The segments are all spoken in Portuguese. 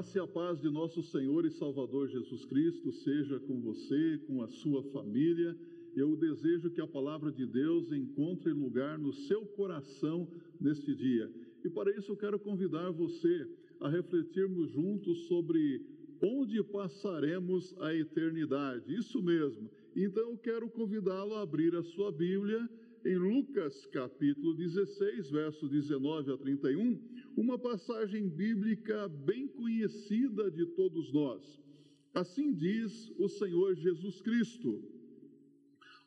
graça e a paz de nosso Senhor e Salvador Jesus Cristo seja com você, com a sua família. Eu desejo que a palavra de Deus encontre lugar no seu coração neste dia. E para isso eu quero convidar você a refletirmos juntos sobre onde passaremos a eternidade. Isso mesmo. Então eu quero convidá-lo a abrir a sua Bíblia em Lucas capítulo 16, verso 19 a 31, uma passagem bíblica bem conhecida de todos nós. Assim diz o Senhor Jesus Cristo: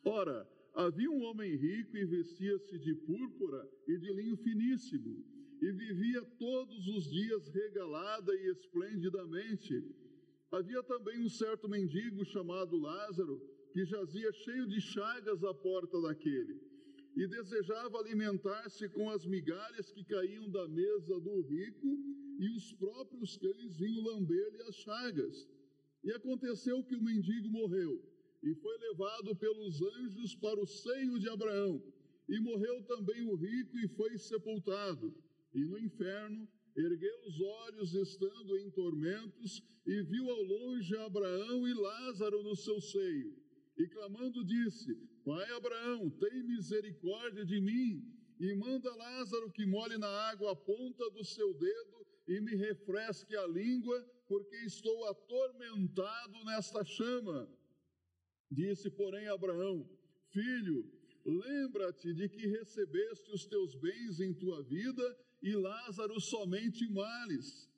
Ora, havia um homem rico e vestia-se de púrpura e de linho finíssimo, e vivia todos os dias regalada e esplendidamente. Havia também um certo mendigo chamado Lázaro, que jazia cheio de chagas à porta daquele e desejava alimentar-se com as migalhas que caíam da mesa do rico, e os próprios cães vinham lamber-lhe as chagas. E aconteceu que o mendigo morreu, e foi levado pelos anjos para o seio de Abraão. E morreu também o rico e foi sepultado. E no inferno ergueu os olhos, estando em tormentos, e viu ao longe Abraão e Lázaro no seu seio. E clamando disse: Pai Abraão, tem misericórdia de mim e manda Lázaro que molhe na água a ponta do seu dedo e me refresque a língua, porque estou atormentado nesta chama. Disse, porém, Abraão: Filho, lembra-te de que recebeste os teus bens em tua vida e Lázaro somente males.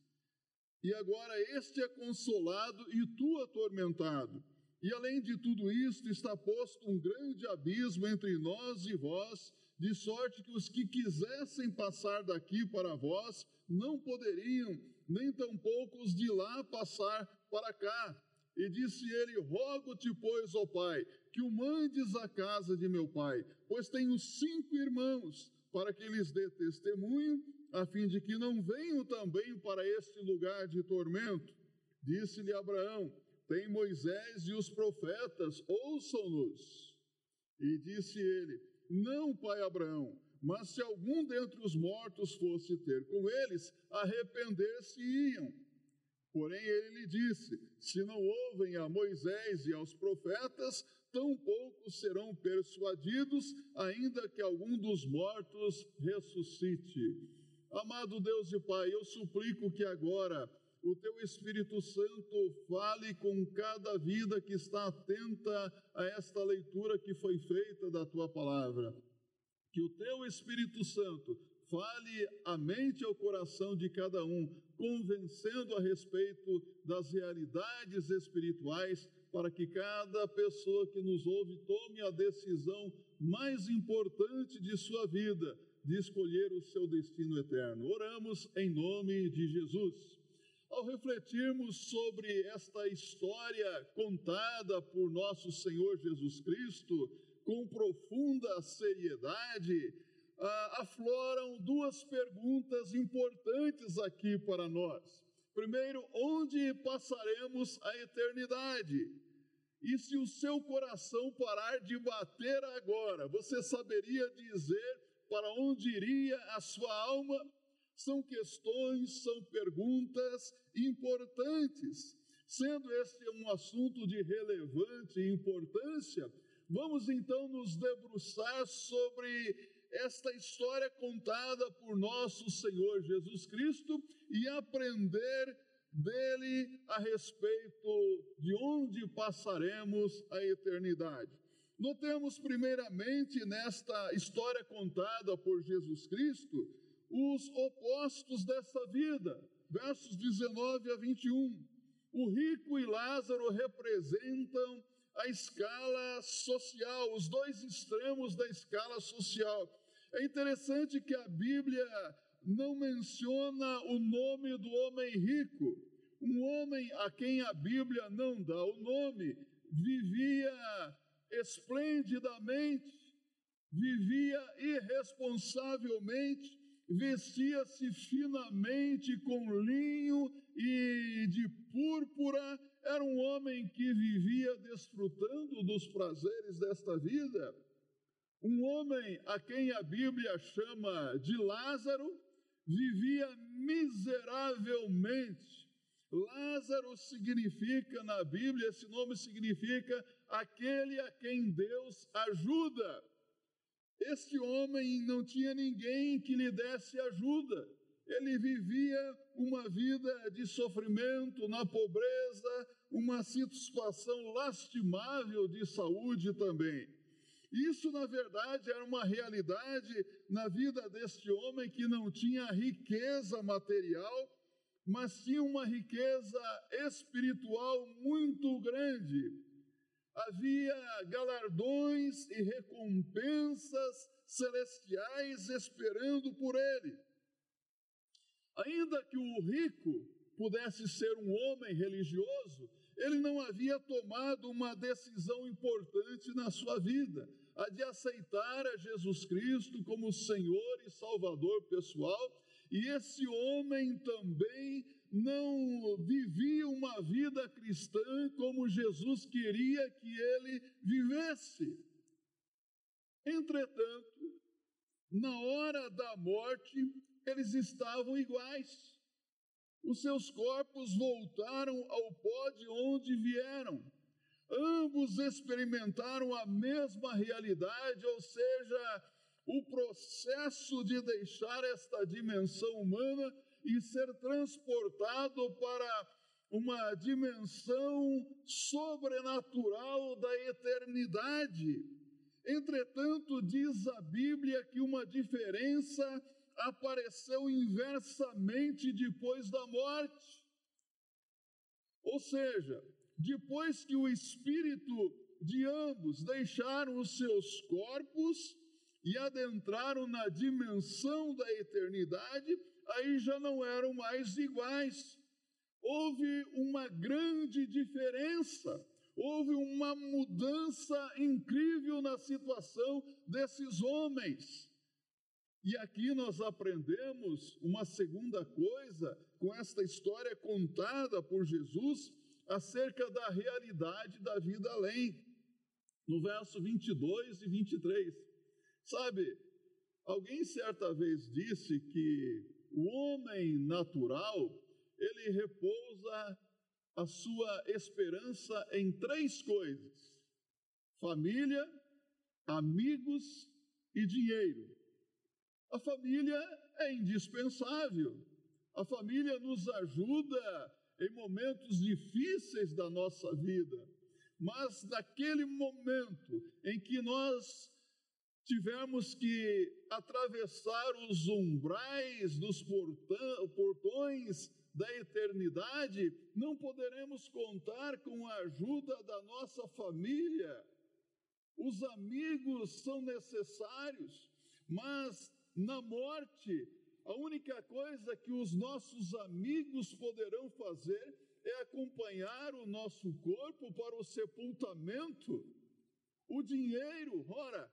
E agora este é consolado e tu atormentado. E além de tudo isto, está posto um grande abismo entre nós e vós, de sorte que os que quisessem passar daqui para vós não poderiam, nem tampouco os de lá passar para cá. E disse ele: Rogo-te, pois, ó Pai, que o mandes à casa de meu pai, pois tenho cinco irmãos, para que lhes dê testemunho, a fim de que não venham também para este lugar de tormento. Disse-lhe Abraão: tem Moisés e os profetas, ouçam-nos. E disse ele: Não, pai Abraão, mas se algum dentre os mortos fosse ter com eles, arrepender-se-iam. Porém, ele lhe disse: Se não ouvem a Moisés e aos profetas, tampouco serão persuadidos, ainda que algum dos mortos ressuscite. Amado Deus e Pai, eu suplico que agora o teu Espírito Santo fale com cada vida que está atenta a esta leitura que foi feita da tua palavra. Que o teu Espírito Santo fale a mente e ao coração de cada um, convencendo a respeito das realidades espirituais, para que cada pessoa que nos ouve tome a decisão mais importante de sua vida, de escolher o seu destino eterno. Oramos em nome de Jesus. Ao refletirmos sobre esta história contada por nosso Senhor Jesus Cristo com profunda seriedade, afloram duas perguntas importantes aqui para nós. Primeiro, onde passaremos a eternidade? E se o seu coração parar de bater agora, você saberia dizer para onde iria a sua alma? São questões, são perguntas importantes. Sendo este um assunto de relevante importância, vamos então nos debruçar sobre esta história contada por nosso Senhor Jesus Cristo e aprender dele a respeito de onde passaremos a eternidade. Notemos primeiramente nesta história contada por Jesus Cristo os opostos dessa vida. Versos 19 a 21. O rico e Lázaro representam a escala social, os dois extremos da escala social. É interessante que a Bíblia não menciona o nome do homem rico. Um homem a quem a Bíblia não dá o nome vivia esplendidamente, vivia irresponsavelmente, vestia-se finamente com linho e de púrpura, era um homem que vivia desfrutando dos prazeres desta vida. Um homem a quem a Bíblia chama de Lázaro, vivia miseravelmente. Lázaro significa, na Bíblia, esse nome significa aquele a quem Deus ajuda. Este homem não tinha ninguém que lhe desse ajuda. Ele vivia uma vida de sofrimento, na pobreza, uma situação lastimável de saúde também. Isso, na verdade, era uma realidade na vida deste homem que não tinha riqueza material, mas tinha uma riqueza espiritual muito grande. Havia galardões e recompensas celestiais esperando por ele. Ainda que o rico pudesse ser um homem religioso, ele não havia tomado uma decisão importante na sua vida, a de aceitar a Jesus Cristo como Senhor e Salvador pessoal, e esse homem também não vivia uma vida cristã como Jesus queria que ele vivesse. Entretanto, na hora da morte, eles estavam iguais os seus corpos voltaram ao pó de onde vieram. Ambos experimentaram a mesma realidade, ou seja, o processo de deixar esta dimensão humana e ser transportado para uma dimensão sobrenatural da eternidade. Entretanto, diz a Bíblia que uma diferença apareceu inversamente depois da morte. Ou seja, depois que o espírito de ambos deixaram os seus corpos e adentraram na dimensão da eternidade, aí já não eram mais iguais. Houve uma grande diferença, houve uma mudança incrível na situação desses homens. E aqui nós aprendemos uma segunda coisa com esta história contada por Jesus acerca da realidade da vida além. No verso 22 e 23. Sabe, alguém certa vez disse que o homem natural, ele repousa a sua esperança em três coisas: família, amigos e dinheiro. A família é indispensável. A família nos ajuda em momentos difíceis da nossa vida. Mas naquele momento em que nós tivermos que atravessar os umbrais dos portões da eternidade, não poderemos contar com a ajuda da nossa família. Os amigos são necessários, mas na morte, a única coisa que os nossos amigos poderão fazer é acompanhar o nosso corpo para o sepultamento. O dinheiro, ora,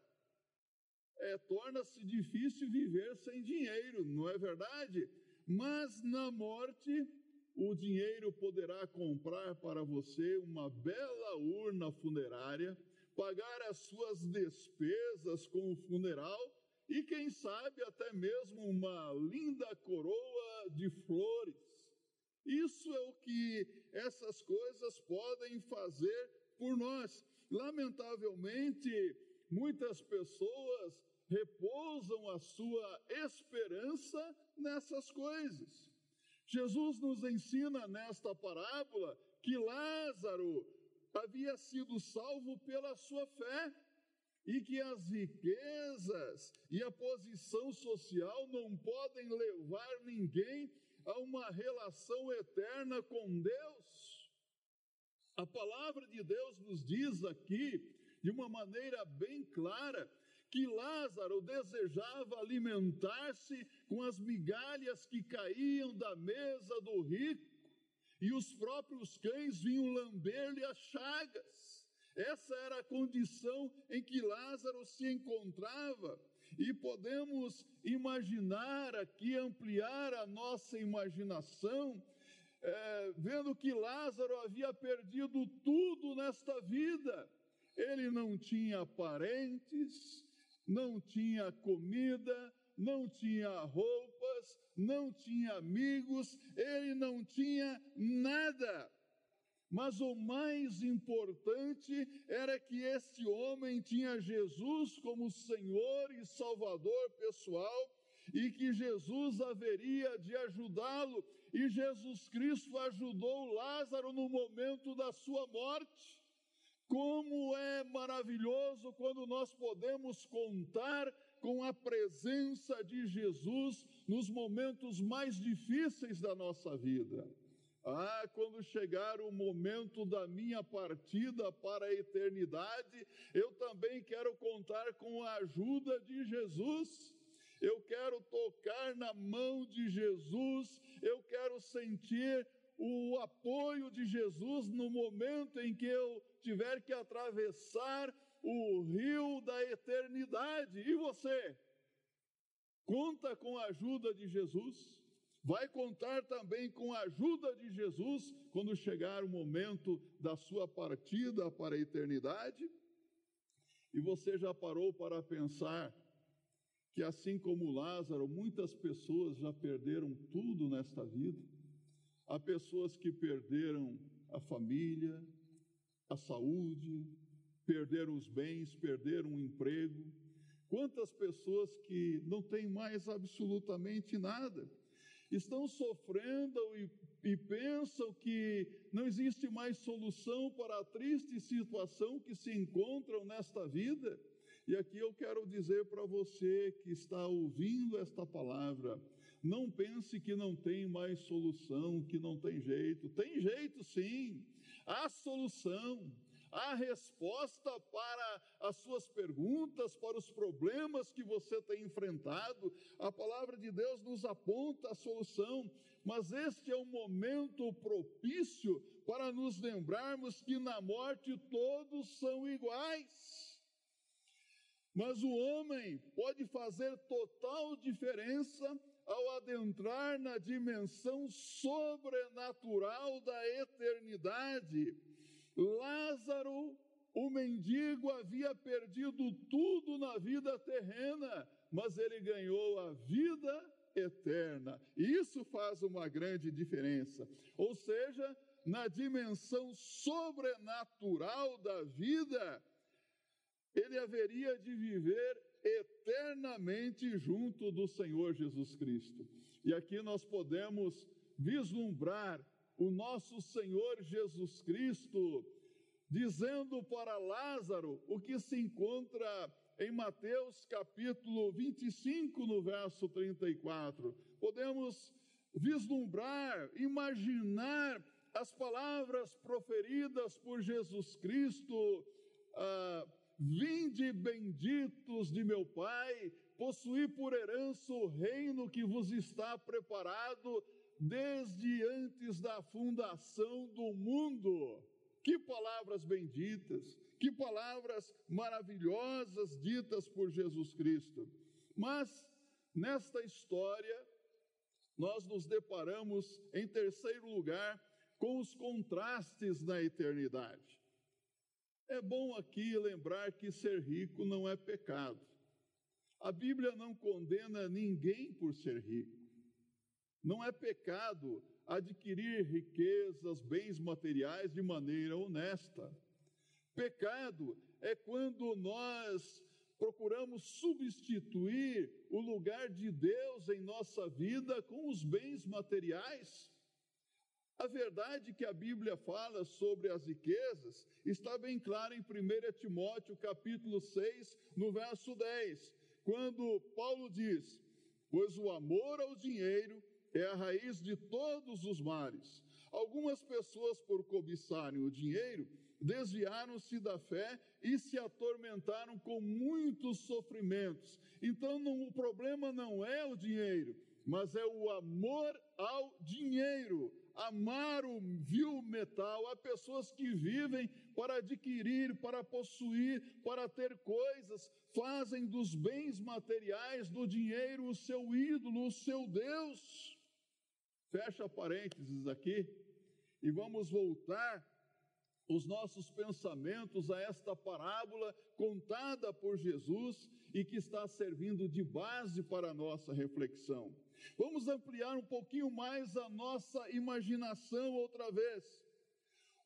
é, torna-se difícil viver sem dinheiro, não é verdade? Mas na morte, o dinheiro poderá comprar para você uma bela urna funerária, pagar as suas despesas com o funeral e quem sabe até mesmo uma linda coroa de flores. Isso é o que essas coisas podem fazer por nós. Lamentavelmente, muitas pessoas repousam a sua esperança nessas coisas. Jesus nos ensina nesta parábola que Lázaro havia sido salvo pela sua fé e que as riquezas e a posição social não podem levar ninguém a uma relação eterna com Deus. A palavra de Deus nos diz aqui, de uma maneira bem clara, que Lázaro desejava alimentar-se com as migalhas que caíam da mesa do rico, e os próprios cães vinham lamber-lhe as chagas. Essa era a condição em que Lázaro se encontrava. E podemos imaginar aqui, ampliar a nossa imaginação, é, vendo que Lázaro havia perdido tudo nesta vida. Ele não tinha parentes, não tinha comida, não tinha roupas, não tinha amigos, ele não tinha nada. Mas o mais importante era que este homem tinha Jesus como Senhor e Salvador pessoal e que Jesus haveria de ajudá-lo, e Jesus Cristo ajudou Lázaro no momento da sua morte. Como é maravilhoso quando nós podemos contar com a presença de Jesus nos momentos mais difíceis da nossa vida. Ah, quando chegar o momento da minha partida para a eternidade, eu também quero contar com a ajuda de Jesus. Eu quero tocar na mão de Jesus, eu quero sentir o apoio de Jesus no momento em que eu tiver que atravessar o rio da eternidade. E você? Conta com a ajuda de Jesus? vai contar também com a ajuda de Jesus quando chegar o momento da sua partida para a eternidade. E você já parou para pensar que, assim como Lázaro, muitas pessoas já perderam tudo nesta vida? Há pessoas que perderam a família, a saúde, perderam os bens, perderam o emprego. Quantas pessoas que não têm mais absolutamente nada? estão sofrendo e, e pensam que não existe mais solução para a triste situação que se encontram nesta vida. E aqui eu quero dizer para você que está ouvindo esta palavra, não pense que não tem mais solução, que não tem jeito. Tem jeito sim, há solução há resposta para as suas perguntas, para os problemas que você tem enfrentado. A palavra de Deus nos aponta a solução, mas este é um momento propício para nos lembrarmos que na morte todos são iguais. Mas o homem pode fazer total diferença ao adentrar na dimensão sobrenatural da eternidade. Lázaro, o mendigo, havia perdido tudo na vida terrena, mas ele ganhou a vida eterna. Isso faz uma grande diferença. Ou seja, na dimensão sobrenatural da vida, ele haveria de viver eternamente junto do Senhor Jesus Cristo. E aqui nós podemos vislumbrar o nosso Senhor Jesus Cristo, dizendo para Lázaro o que se encontra em Mateus capítulo 25, no verso 34. Podemos vislumbrar, imaginar as palavras proferidas por Jesus Cristo. Ah, Vinde benditos de meu Pai, possuí por herança o reino que vos está preparado desde antes da fundação do mundo. Que palavras benditas, que palavras maravilhosas ditas por Jesus Cristo. Mas nesta história, nós nos deparamos, em terceiro lugar, com os contrastes na eternidade. É bom aqui lembrar que ser rico não é pecado. A Bíblia não condena ninguém por ser rico. Não é pecado adquirir riquezas, bens materiais de maneira honesta. Pecado é quando nós procuramos substituir o lugar de Deus em nossa vida com os bens materiais. A verdade que a Bíblia fala sobre as riquezas está bem clara em 1 Timóteo capítulo 6, no verso 10, quando Paulo diz: "Pois o amor ao dinheiro é a raiz de todos os males. Algumas pessoas, por cobiçarem o dinheiro, desviaram-se da fé e se atormentaram com muitos sofrimentos. Então, não, o problema não é o dinheiro, mas é o amor ao dinheiro. Amar o vil metal. Há pessoas que vivem para adquirir, para possuir, para ter coisas, fazem dos bens materiais, do dinheiro, o seu ídolo, o seu Deus. Fecha parênteses aqui e vamos voltar os nossos pensamentos a esta parábola contada por Jesus e que está servindo de base para a nossa reflexão. Vamos ampliar um pouquinho mais a nossa imaginação outra vez.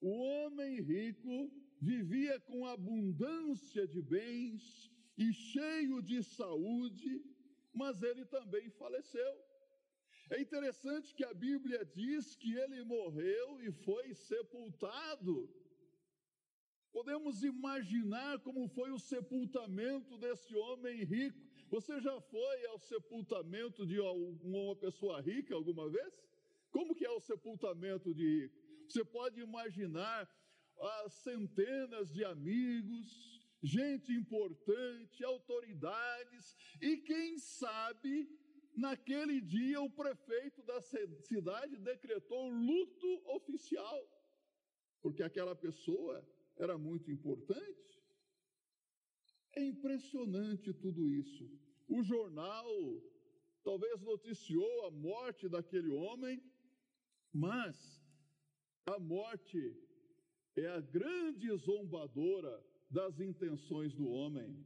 O homem rico vivia com abundância de bens e cheio de saúde, mas ele também faleceu. É interessante que a Bíblia diz que ele morreu e foi sepultado. Podemos imaginar como foi o sepultamento desse homem rico. Você já foi ao sepultamento de uma pessoa rica alguma vez? Como que é o sepultamento de rico? Você pode imaginar as centenas de amigos, gente importante, autoridades e quem sabe naquele dia o prefeito da cidade decretou luto oficial, porque aquela pessoa era muito importante. É impressionante tudo isso. O jornal talvez noticiou a morte daquele homem, mas a morte é a grande zombadora das intenções do homem.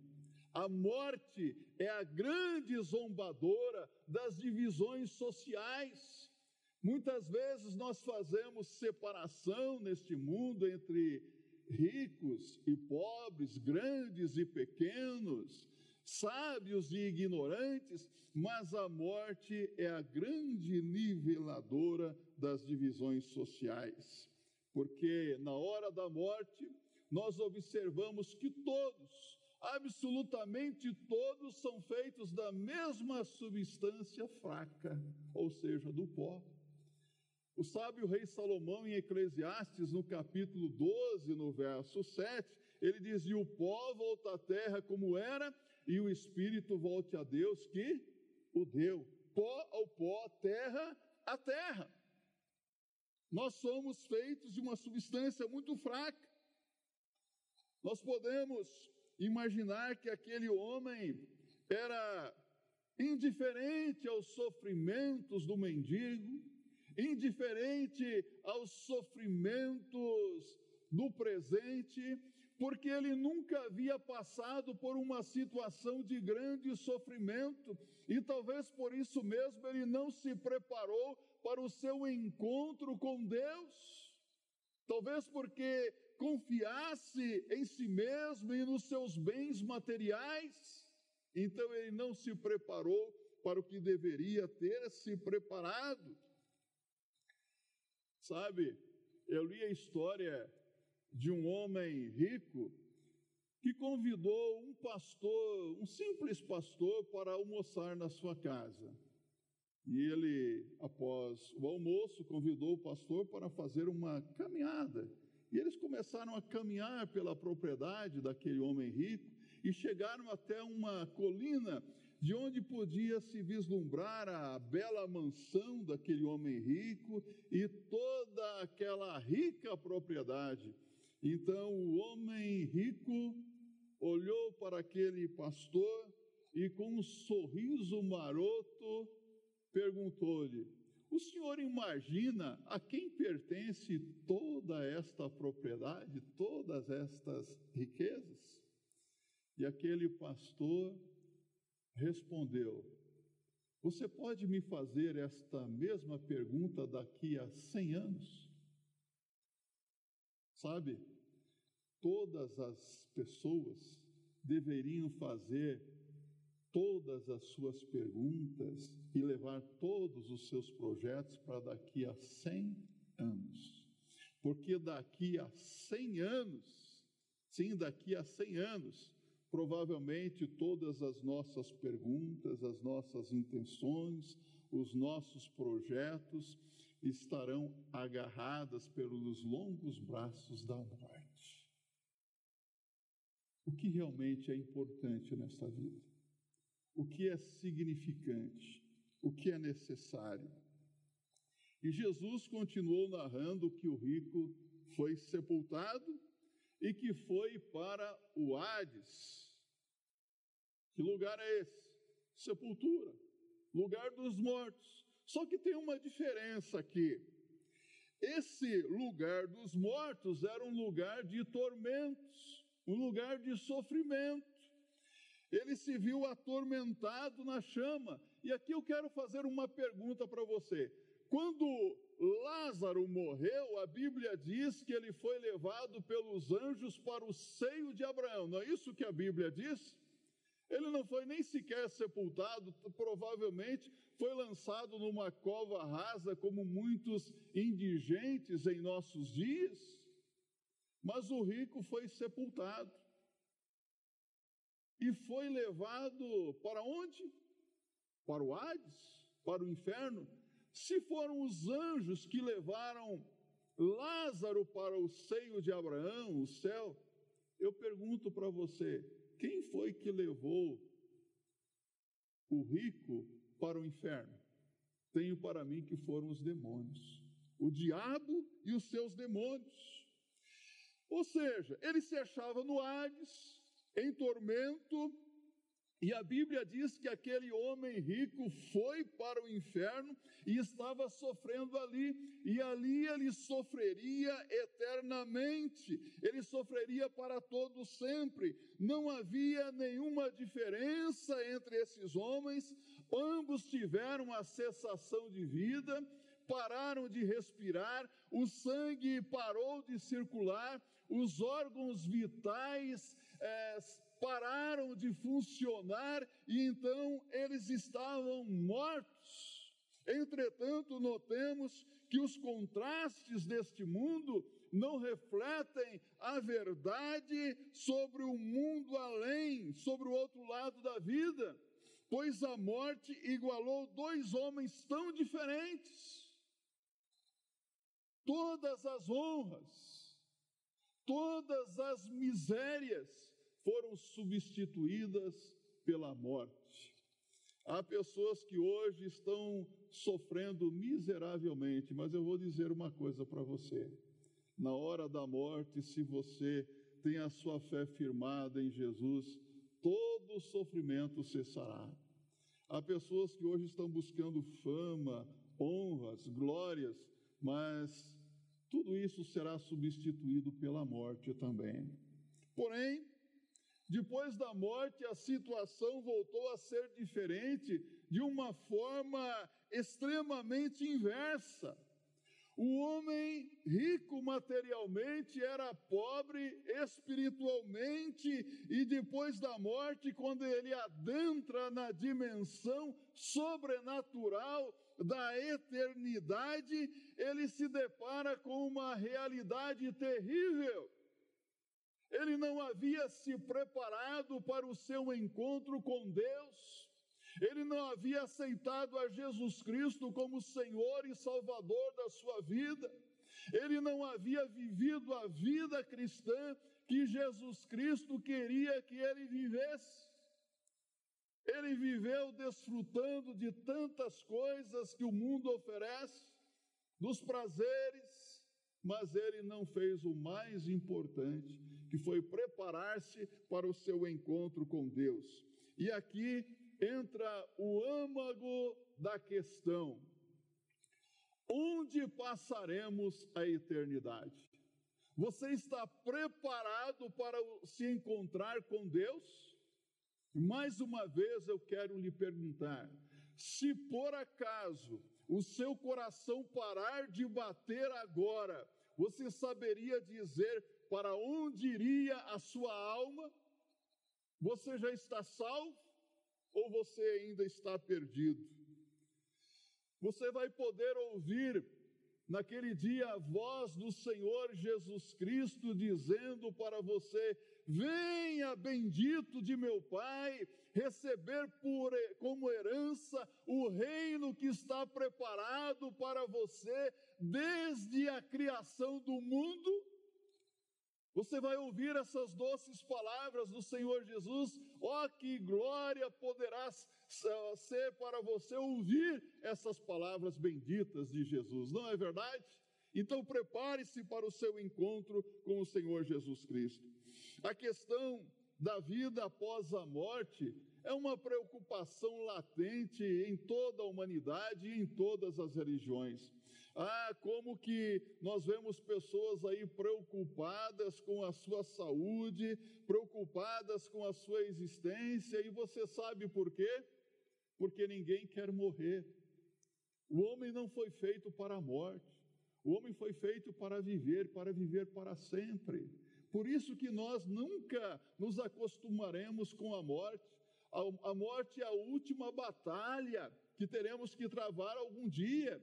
A morte é a grande zombadora das divisões sociais. Muitas vezes nós fazemos separação neste mundo entre ricos e pobres, grandes e pequenos, sábios e ignorantes, mas a morte é a grande niveladora das divisões sociais. Porque na hora da morte, nós observamos que todos, absolutamente todos, são feitos da mesma substância fraca, ou seja, do pó. O sábio rei Salomão, em Eclesiastes, no capítulo 12, no verso 7, ele dizia: O pó volta à terra como era, e o espírito volte a Deus que o deu. Pó ao pó, terra a terra. Nós somos feitos de uma substância muito fraca. Nós podemos imaginar que aquele homem era indiferente aos sofrimentos do mendigo, indiferente aos sofrimentos do presente, porque ele nunca havia passado por uma situação de grande sofrimento e talvez por isso mesmo ele não se preparou para o seu encontro com Deus. Talvez porque confiasse em si mesmo e nos seus bens materiais, então ele não se preparou para o que deveria ter se preparado. Sabe, eu li a história de um homem rico que convidou um pastor, um simples pastor, para almoçar na sua casa. E ele, após o almoço, convidou o pastor para fazer uma caminhada e eles começaram a caminhar pela propriedade daquele homem rico e chegaram até uma colina de onde podia se vislumbrar a bela mansão daquele homem rico e toda aquela rica propriedade. Então o homem rico olhou para aquele pastor e, com um sorriso maroto, perguntou-lhe: o senhor imagina a quem pertence toda esta propriedade, todas estas riquezas? E aquele pastor respondeu: Você pode me fazer esta mesma pergunta daqui a 100 anos? Sabe, todas as pessoas deveriam fazer todas as suas perguntas e levar todos os seus projetos para daqui a 100 anos. Porque daqui a 100 anos, sim, daqui a 100 anos, provavelmente todas as nossas perguntas, as nossas intenções, os nossos projetos estarão agarradas pelos longos braços da morte. O que realmente é importante nesta vida? o que é significante, o que é necessário. E Jesus continuou narrando que o rico foi sepultado e que foi para o Hades. Que lugar é esse? Sepultura, lugar dos mortos. Só que tem uma diferença aqui. esse lugar dos mortos era um lugar de tormentos, um lugar de sofrimento. Ele se viu atormentado na chama. E aqui eu quero fazer uma pergunta para você. Quando Lázaro morreu, a Bíblia diz que ele foi levado pelos anjos para o seio de Abraão. Não é isso que a Bíblia diz? Ele não foi nem sequer sepultado, provavelmente foi lançado numa cova rasa, como muitos indigentes em nossos dias. Mas o rico foi sepultado e foi levado para onde? Para o Hades, para o inferno. Se foram os anjos que levaram Lázaro para o seio de Abraão, o céu, eu pergunto para você: quem foi que levou o rico para o inferno? Tenho para mim que foram os demônios, o diabo e os seus demônios. Ou seja, ele se achava no Hades, em tormento, e a Bíblia diz que aquele homem rico foi para o inferno e estava sofrendo ali, e ali ele sofreria eternamente, ele sofreria para todo sempre. Não havia nenhuma diferença entre esses homens, ambos tiveram a cessação de vida, pararam de respirar, o sangue parou de circular, os órgãos vitais. É, pararam de funcionar e então eles estavam mortos. Entretanto, notemos que os contrastes deste mundo não refletem a verdade sobre o mundo além, sobre o outro lado da vida, pois a morte igualou dois homens tão diferentes. Todas as honras, todas as misérias, foram substituídas pela morte. Há pessoas que hoje estão sofrendo miseravelmente, mas eu vou dizer uma coisa para você. Na hora da morte, se você tem a sua fé firmada em Jesus, todo sofrimento cessará. Há pessoas que hoje estão buscando fama, honras, glórias, mas tudo isso será substituído pela morte também. Porém, depois da morte, a situação voltou a ser diferente de uma forma extremamente inversa. O homem rico materialmente era pobre espiritualmente, e depois da morte, quando ele adentra na dimensão sobrenatural da eternidade, ele se depara com uma realidade terrível ele não havia se preparado para o seu encontro com Deus, ele não havia aceitado a Jesus Cristo como Senhor e Salvador da sua vida, ele não havia vivido a vida cristã que Jesus Cristo queria que ele vivesse. Ele viveu desfrutando de tantas coisas que o mundo oferece, dos prazeres, mas ele não fez o mais importante, que foi preparar-se para o seu encontro com Deus. E aqui entra o âmago da questão: onde passaremos a eternidade? Você está preparado para se encontrar com Deus? Mais uma vez eu quero lhe perguntar: se por acaso o seu coração parar de bater agora, você saberia dizer para onde iria a sua alma? Você já está salvo ou você ainda está perdido? Você vai poder ouvir naquele dia a voz do Senhor Jesus Cristo dizendo para você: Venha, bendito de meu Pai, receber por, como herança o reino que está preparado para você desde a criação do mundo. Você vai ouvir essas doces palavras do Senhor Jesus. Ó, oh, que glória poderá ser para você ouvir essas palavras benditas de Jesus, não é verdade? Então prepare-se para o seu encontro com o Senhor Jesus Cristo. A questão da vida após a morte é uma preocupação latente em toda a humanidade e em todas as religiões. Ah, como que nós vemos pessoas aí preocupadas com a sua saúde, preocupadas com a sua existência, e você sabe por quê? Porque ninguém quer morrer. O homem não foi feito para a morte. O homem foi feito para viver, para viver para sempre. Por isso que nós nunca nos acostumaremos com a morte. A, morte é a última batalha que teremos que travar algum dia.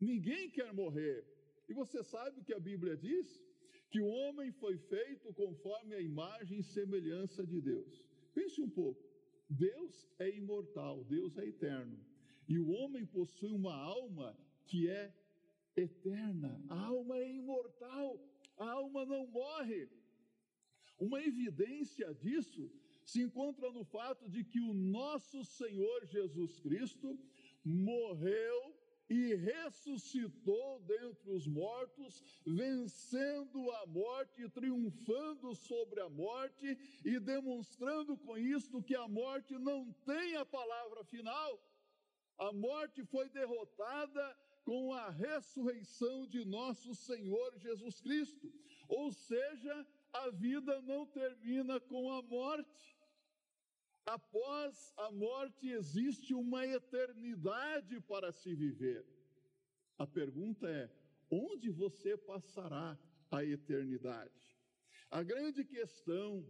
Ninguém quer morrer. E você sabe o que a Bíblia diz? Que o homem foi feito conforme a imagem e semelhança de Deus. Pense um pouco. Deus é imortal, Deus é eterno. E o homem possui uma alma que é eterna. A alma é imortal, a alma não morre. Uma evidência disso se encontra no fato de que o nosso Senhor Jesus Cristo morreu e ressuscitou dentre os mortos, vencendo a morte, triunfando sobre a morte e demonstrando com isto que a morte não tem a palavra final. A morte foi derrotada com a ressurreição de nosso Senhor Jesus Cristo. Ou seja, a vida não termina com a morte. Após a morte existe uma eternidade para se viver. A pergunta é: onde você passará a eternidade? A grande questão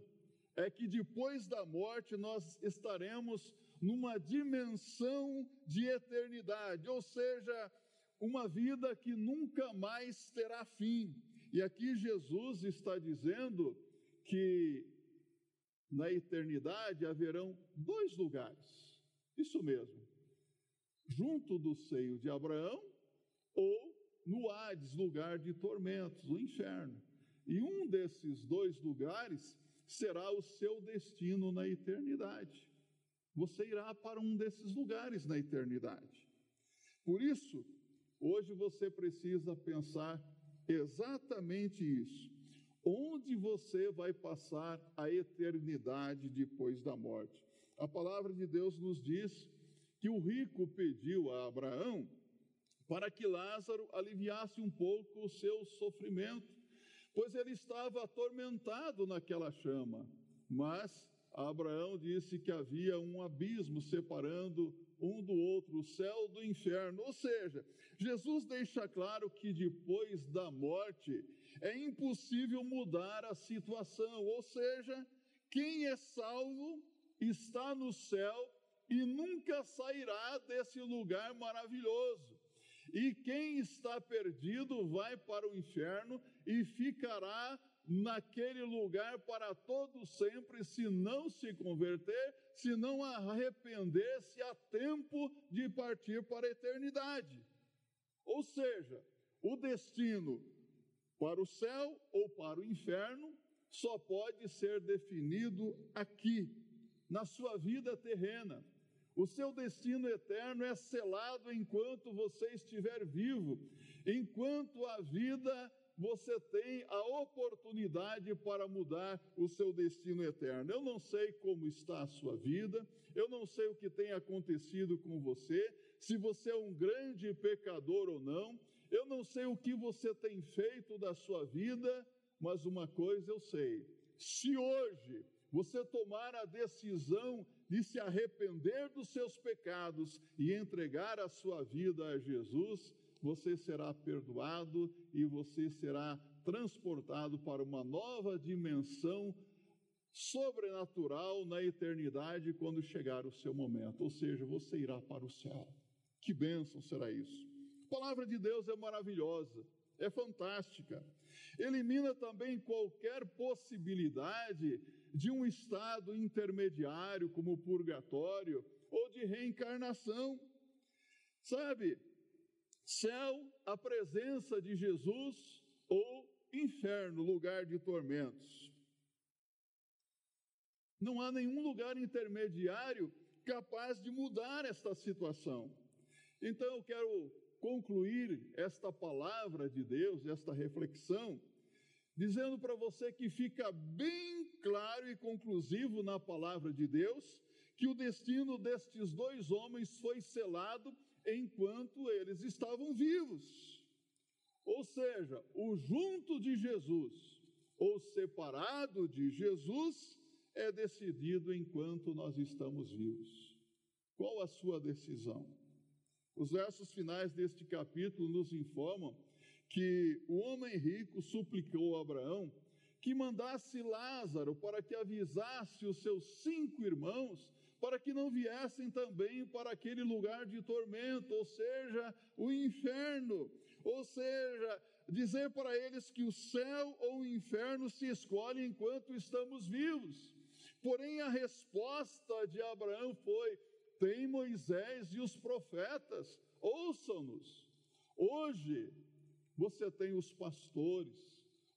é que depois da morte nós estaremos numa dimensão de eternidade, ou seja, uma vida que nunca mais terá fim. E aqui Jesus está dizendo que na eternidade haverão dois lugares. Isso mesmo. Junto do seio de Abraão ou no Hades, lugar de tormentos, o inferno. E um desses dois lugares será o seu destino na eternidade. Você irá para um desses lugares na eternidade. Por isso, hoje você precisa pensar exatamente isso. Onde você vai passar a eternidade depois da morte? A palavra de Deus nos diz que o rico pediu a Abraão para que Lázaro aliviasse um pouco o seu sofrimento, pois ele estava atormentado naquela chama. Mas Abraão disse que havia um abismo separando um do outro, o céu do inferno. Ou seja, Jesus deixa claro que depois da morte é impossível mudar a situação. Ou seja, quem é salvo está no céu e nunca sairá desse lugar maravilhoso. E quem está perdido vai para o inferno e ficará naquele lugar para todo sempre, se não se converter, se não arrepender-se a tempo de partir para a eternidade. Ou seja, o destino para o céu ou para o inferno só pode ser definido aqui, na sua vida terrena. O seu destino eterno é selado enquanto você estiver vivo, enquanto a vida você tem a oportunidade para mudar o seu destino eterno. Eu não sei como está a sua vida, eu não sei o que tem acontecido com você, se você é um grande pecador ou não, eu não sei o que você tem feito da sua vida, mas uma coisa eu sei: se hoje você tomar a decisão de se arrepender dos seus pecados e entregar a sua vida a Jesus, você será perdoado e você será transportado para uma nova dimensão sobrenatural na eternidade quando chegar o seu momento, ou seja, você irá para o céu. Que bênção será isso! A palavra de Deus é maravilhosa, é fantástica. Elimina também qualquer possibilidade de um estado intermediário, como o purgatório, ou de reencarnação. Sabe, Céu, a presença de Jesus, ou inferno, lugar de tormentos. Não há nenhum lugar intermediário capaz de mudar esta situação. Então eu quero concluir esta palavra de Deus, esta reflexão, dizendo para você que fica bem claro e conclusivo na palavra de Deus que o destino destes dois homens foi selado enquanto eles estavam vivos. Ou seja, o junto de Jesus ou separado de Jesus é decidido enquanto nós estamos vivos. Qual a sua decisão? Os versos finais deste capítulo nos informam que o homem rico suplicou a Abraão que mandasse Lázaro para que avisasse os seus cinco irmãos para que não viessem também para aquele lugar de tormento, ou seja, o inferno, ou seja, dizer para eles que o céu ou o inferno se escolhe enquanto estamos vivos. Porém, a resposta de Abraão foi: tem Moisés e os profetas, ouçam-nos. Hoje, você tem os pastores,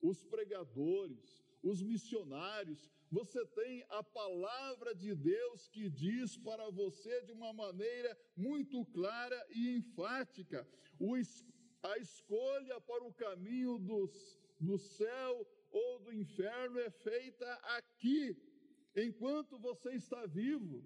os pregadores, os missionários, você tem a palavra de Deus que diz para você de uma maneira muito clara e enfática: o, a escolha para o caminho dos, do céu ou do inferno é feita aqui, enquanto você está vivo.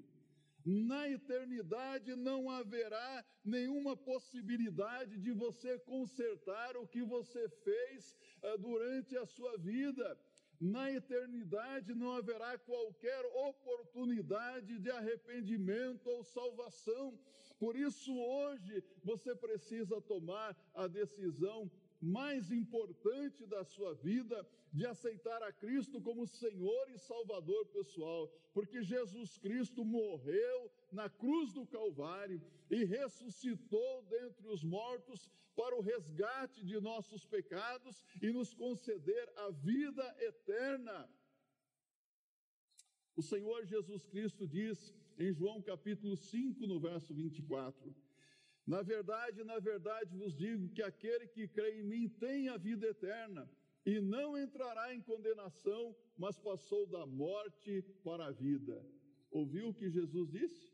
Na eternidade não haverá nenhuma possibilidade de você consertar o que você fez uh, durante a sua vida na eternidade não haverá qualquer oportunidade de arrependimento ou salvação. Por isso, hoje, você precisa tomar a decisão mais importante da sua vida de aceitar a Cristo como Senhor e Salvador pessoal, porque Jesus Cristo morreu na cruz do Calvário e ressuscitou dentre os mortos para o resgate de nossos pecados e nos conceder a vida eterna. O Senhor Jesus Cristo diz em João capítulo 5, no verso 24: na verdade, na verdade vos digo que aquele que crê em mim tem a vida eterna e não entrará em condenação, mas passou da morte para a vida. Ouviu o que Jesus disse?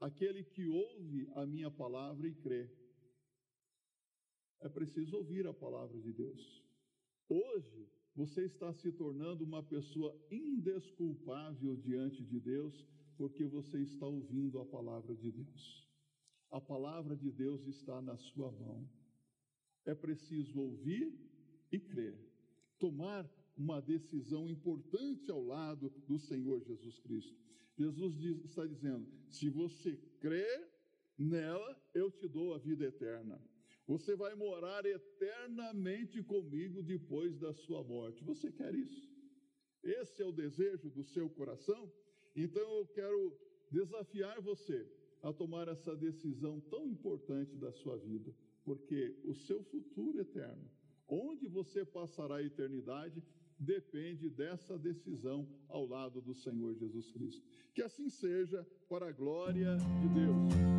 Aquele que ouve a minha palavra e crê. É preciso ouvir a palavra de Deus. Hoje, você está se tornando uma pessoa indesculpável diante de Deus, porque você está ouvindo a palavra de Deus. A palavra de Deus está na sua mão. É preciso ouvir e crer. Tomar uma decisão importante ao lado do Senhor Jesus Cristo. Jesus diz, está dizendo: se você crer nela, eu te dou a vida eterna. Você vai morar eternamente comigo depois da sua morte. Você quer isso? Esse é o desejo do seu coração? Então eu quero desafiar você a tomar essa decisão tão importante da sua vida, porque o seu futuro eterno, onde você passará a eternidade, depende dessa decisão ao lado do Senhor Jesus Cristo. Que assim seja, para a glória de Deus.